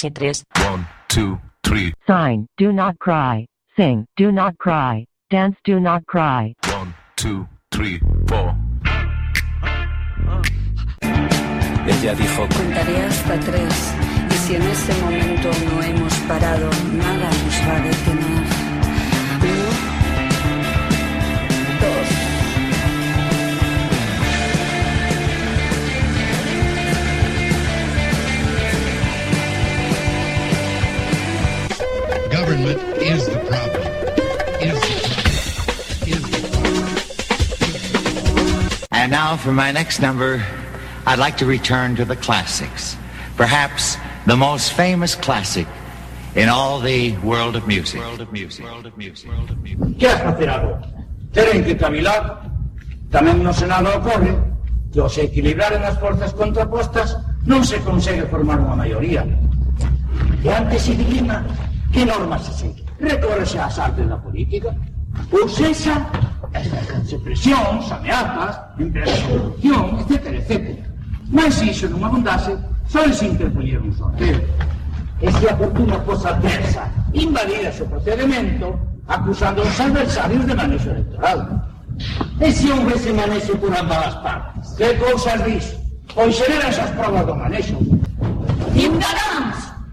Somos chitres. One, two, three. Sign, do not cry. Sing, do not cry. Dance, do not cry. One, two, three, four. Ella dijo, Contaré hasta tres y si en ese momento no hemos parado, nada nos va a detener. Government is the problem. Is the problem. Is the problem. And now for my next number, I'd like to return to the classics. Perhaps the most famous classic in all the world of music. World of music. World of music. World of music. Que has facer agora? Teren que cavilar. Tamén no Senado ocorre que ao se equilibraren as forzas contrapostas non se consegue formar unha maioría. E antes se dilema que normas se segue. Recórrese ás artes da política. Ou sexa, as presións, ameazas, empresas de corrupción, etc, etc. Mas se iso non abundase, só se interpoñer un sorteo. E se a fortuna fosa adversa, invalidase o procedimento, acusando aos adversarios de manexo electoral. E se houvese manexo por ambas as partes? Que cousas dis? Pois xeran esas provas do manexo. Ignoráns,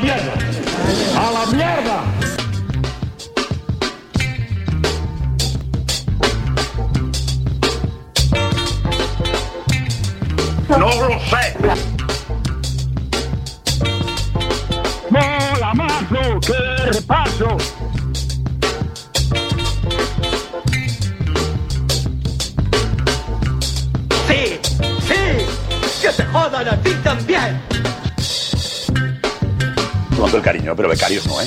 La! ¡A la mierda! ¡No lo sé! ¡Mola mazo! ¡Qué repaso! Sí, sí, que te jodan a ti también. Todo el cariño, pero becarios no, ¿eh?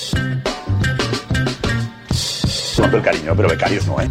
Con todo el cariño, pero becarios no, ¿eh?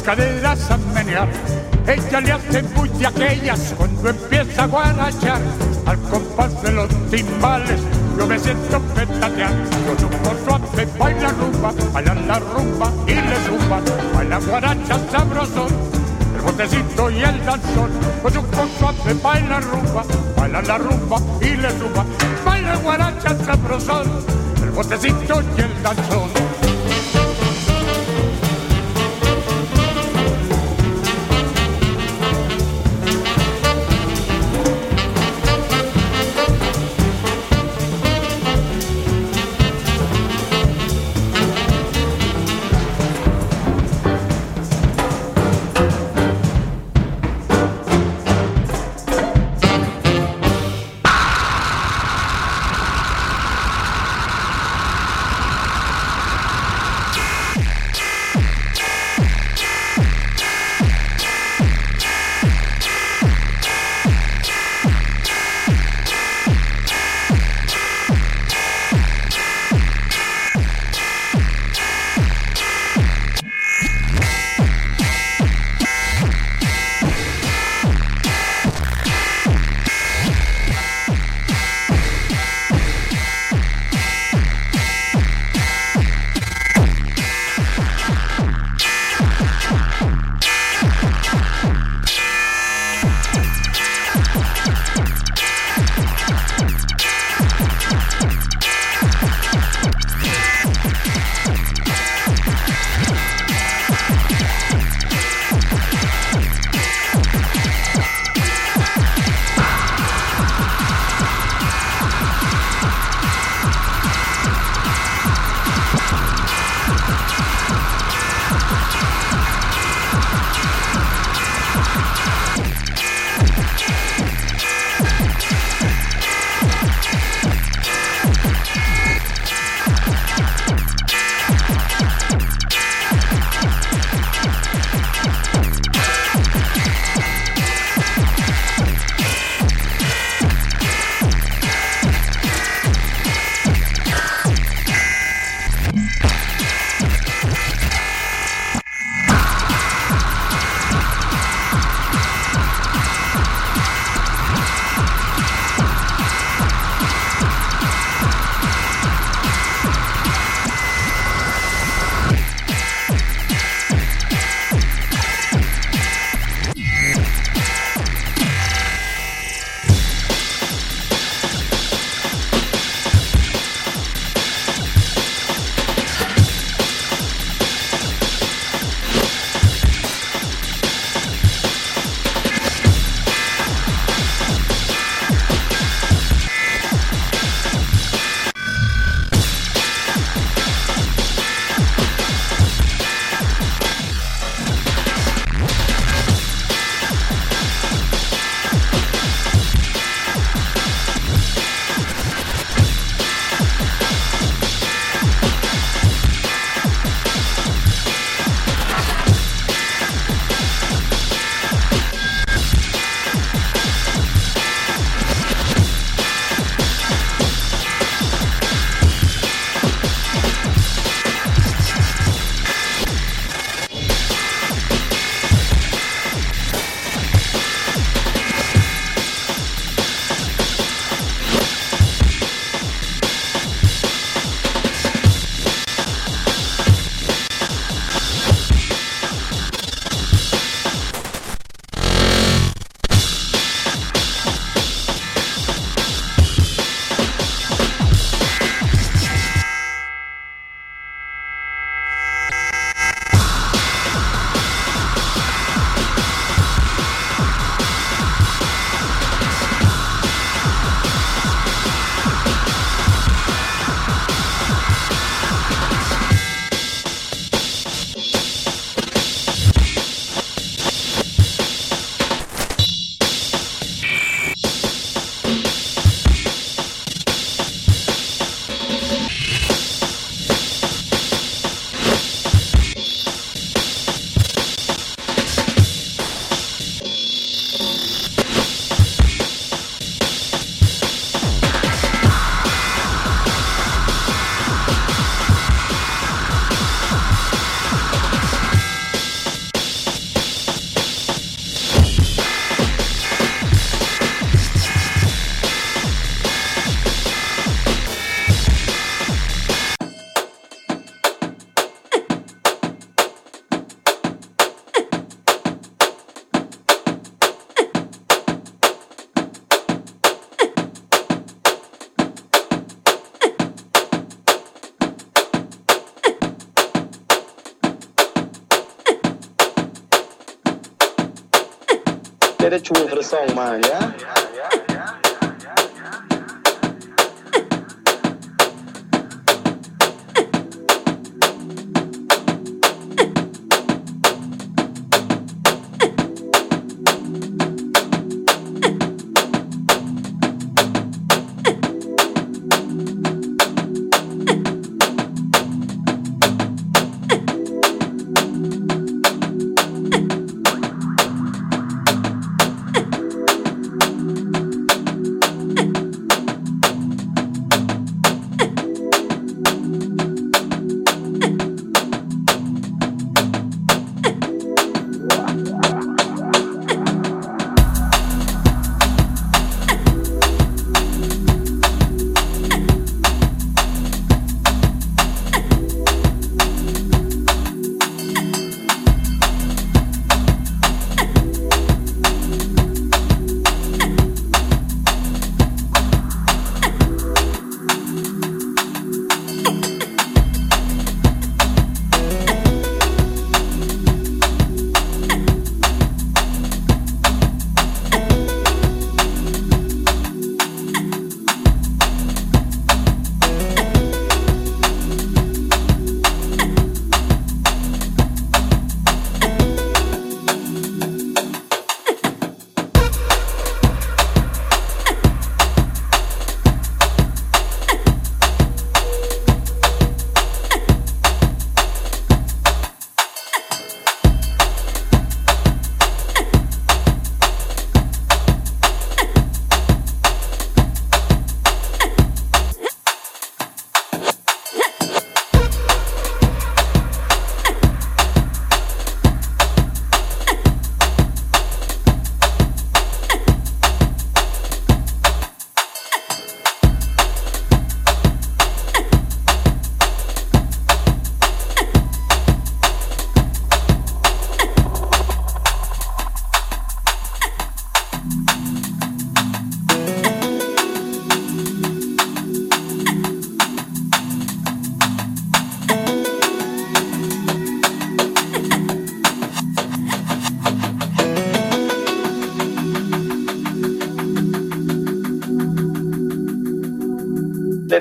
Las caderas a menear. Ella le hace muy de aquellas cuando empieza a guarachar al compás de los timbales. Yo me siento petatear, con un suave baila rumba, baila la rumba y le zumba, baila guaracha sabrosón el botecito y el danzón, con un suave baila rumba, baila la rumba y le zumba, baila guaracha sabrosón, el botecito y el danzón.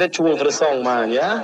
Tune for the song, man, yeah?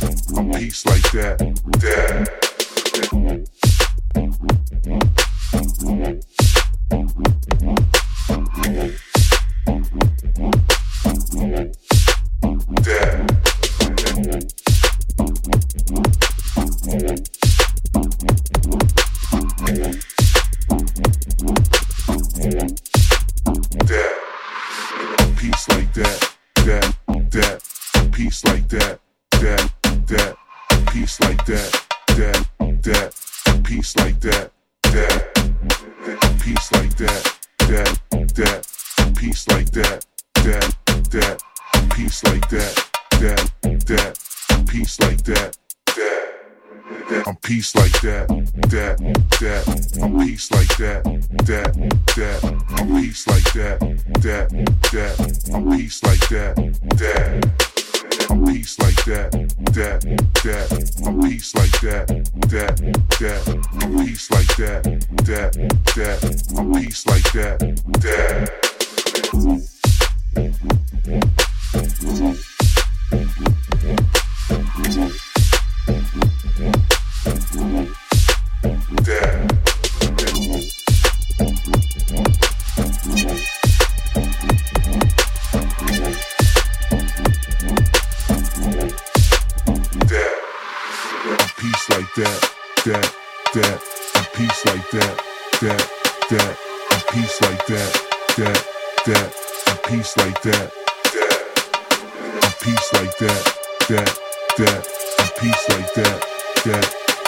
that. piece like that. That.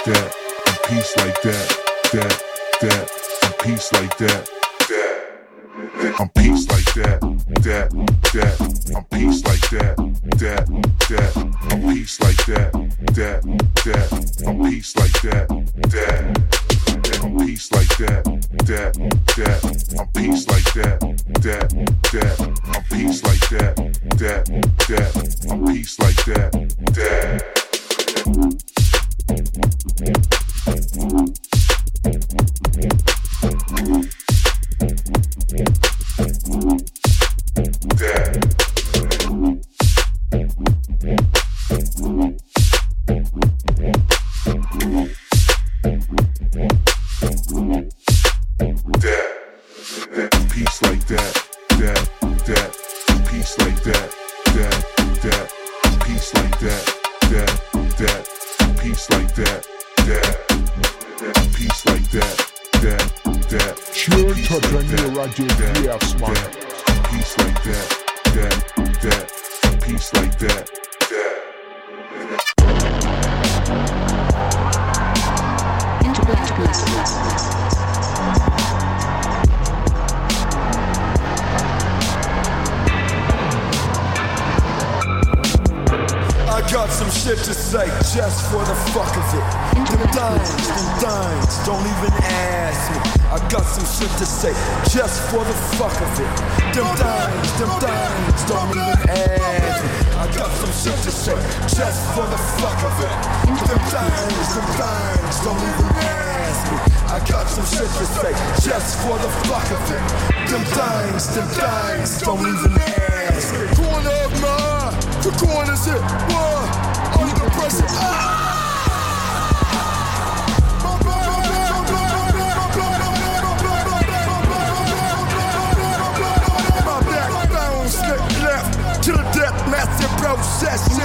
that, and peace like that, that, that, and peace like that. I'm peace like that, that, that. I'm peace like that, that, that. I'm peace like that, that, that. I'm peace like that, that. I'm peace like that, that, that. I'm peace like that, that, that. I'm peace like that, that, that. I'm peace like that, that. some shit to say just for the fuck of it. Them things, them things, don't even ask. Corner of my eye, the corner's hit. What? Under pressure. Ah! To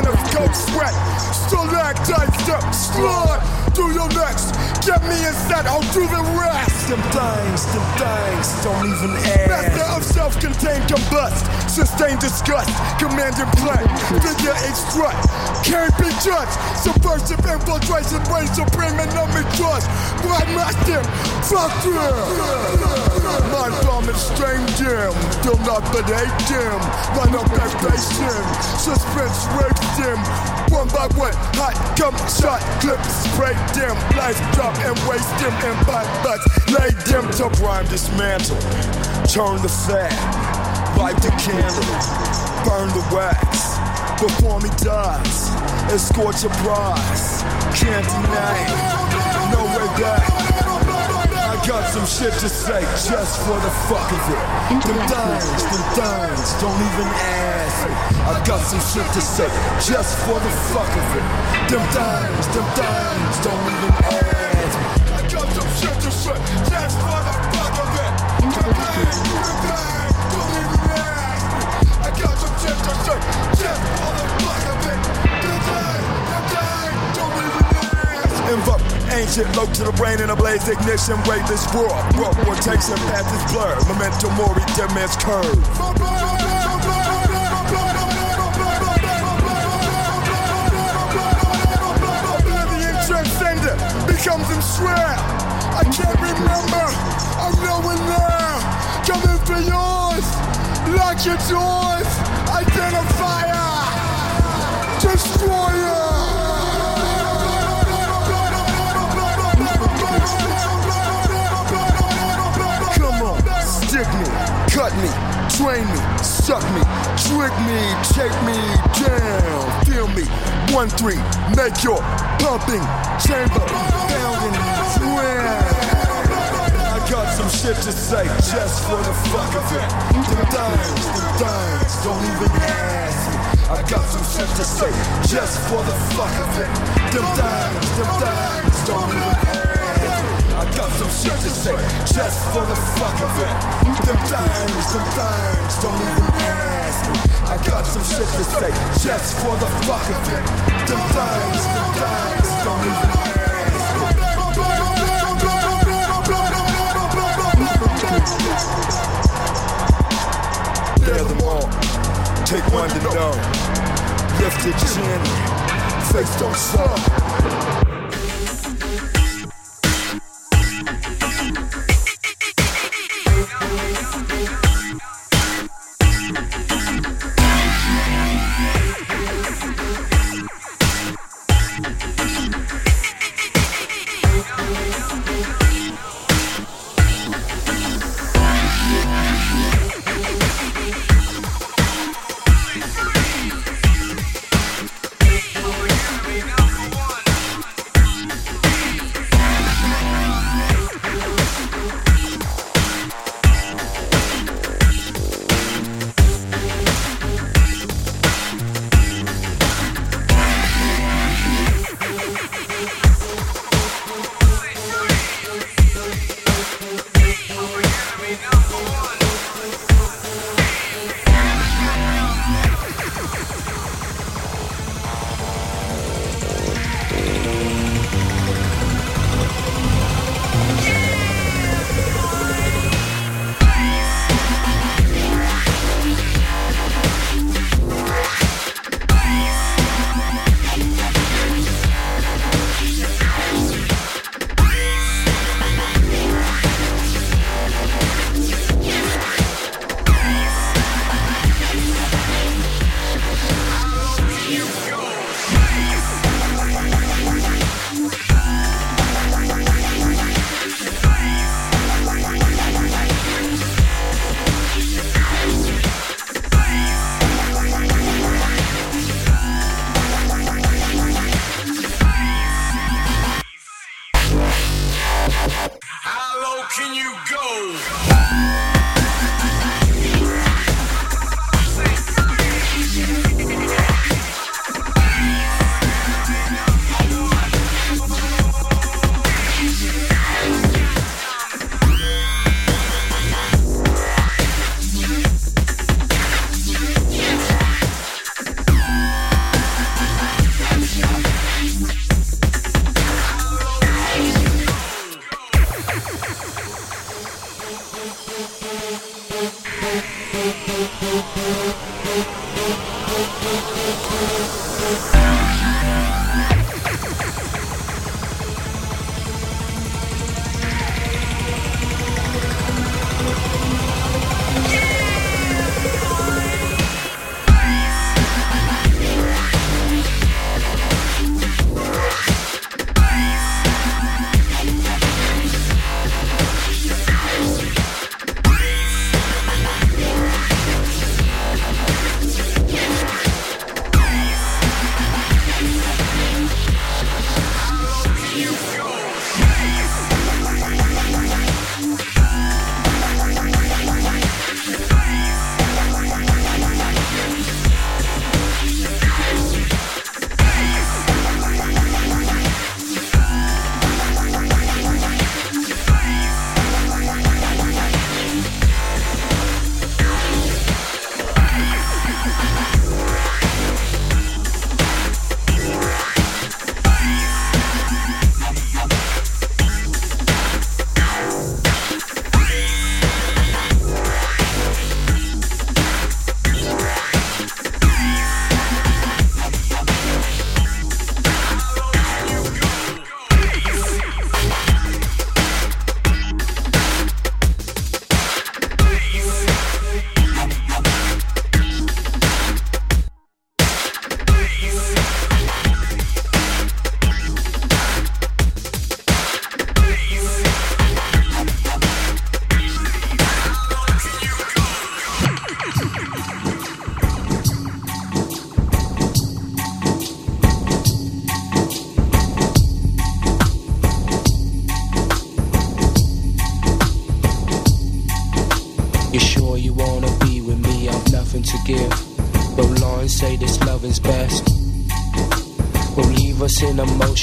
of cold sweat. Still act tight, slide through your next. Get me in set, I'll do the rest. Them things, them things, don't even ask. Master of self-contained combust, sustained disgust, commanding plan, figure extract. Can't be judged. Subversive infiltration, reign supreme and no trust. Blood master, fuck you. Mind bombing strange dim, still not but hate dim. Line up expectation, suspense rapes dim. One by one, hot come shot, clip, spray them. Life drop and waste them and bite butts. Lay them to prime dismantle. Turn the fat, light the candle, burn the wax. Before me dies, escort your prize. Can't deny it, no way back. I got some shit to say just for the fuck of it. Them things, them things, don't even ask me. I got some shit to say just for the fuck of it. Them things, them things, don't even ask me. I got some shit to say just for the fuck of it. Them things, them things, don't even ask. I got some shit to say just for the fuck of it. Them things, them things, don't even ask ancient, low to the brain in a blaze ignition, weightless raw. Raw rotation, path is blurred. Memento mori, dead man's curve. Oblivion transcendent becomes enshrouded. I can't remember. I'm nowhere now. Coming for yours. Lock your doors. Identifier. Destroyer. Stick me, cut me, train me, suck me, trick me, take me down, feel me. One three, make your pumping chamber pounding. I got some shit to say just for the fuck of it. Them things, them things, don't even ask me. I got some shit to say just for the fuck of it. Them things, them things, don't even ask me. Got some shit to say just for the fuck of it. Them things, them things, don't even ask me. I got some shit to say just for the fuck of it. Them things, them things, don't even ask me. Them all, take one to know. Lift your chin, face don't suck.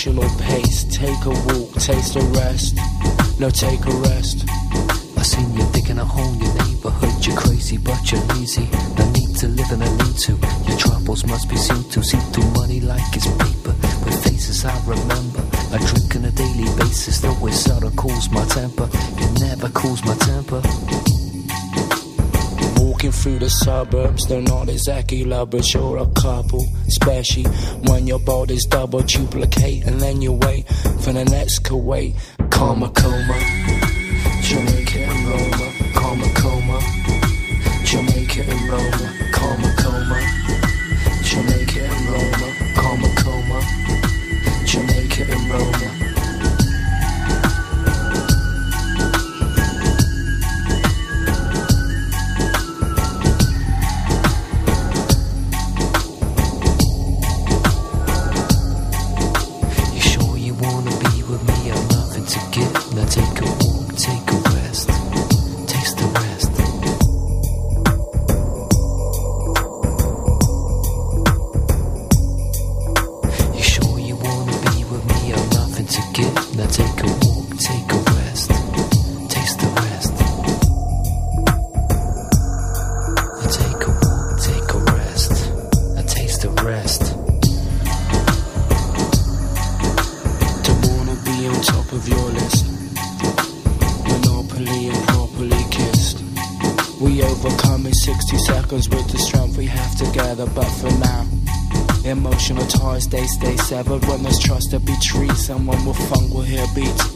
emotional pace. Take a walk, taste a rest. No, take a rest. verbs, they're not exactly lovers. You're a couple, especially when your body's double duplicate, and then you wait for the next Kuwait. Karma coma, Jamaica and Roma. Karma coma, Jamaica and Roma. Karma coma, Jamaica and Roma. severed with mistrust of betrayed. Someone will funk will hear beats.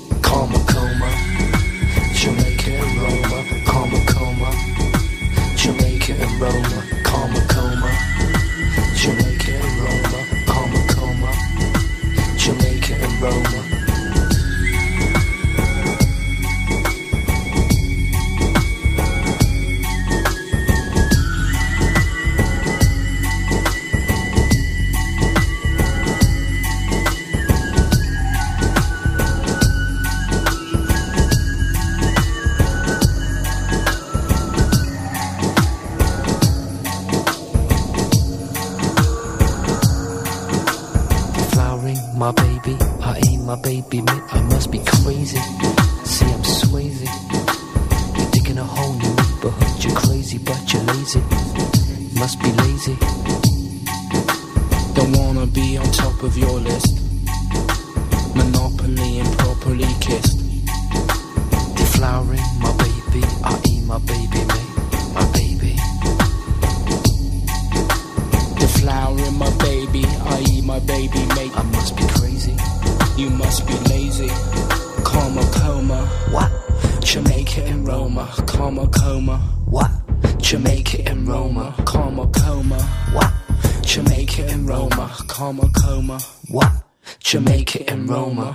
You must be lazy. Coma, coma. What? Jamaica and Roma. Coma, coma. What? Jamaica and Roma. Coma, coma. What? Jamaica and Roma. Coma, coma. What? Jamaica and Roma.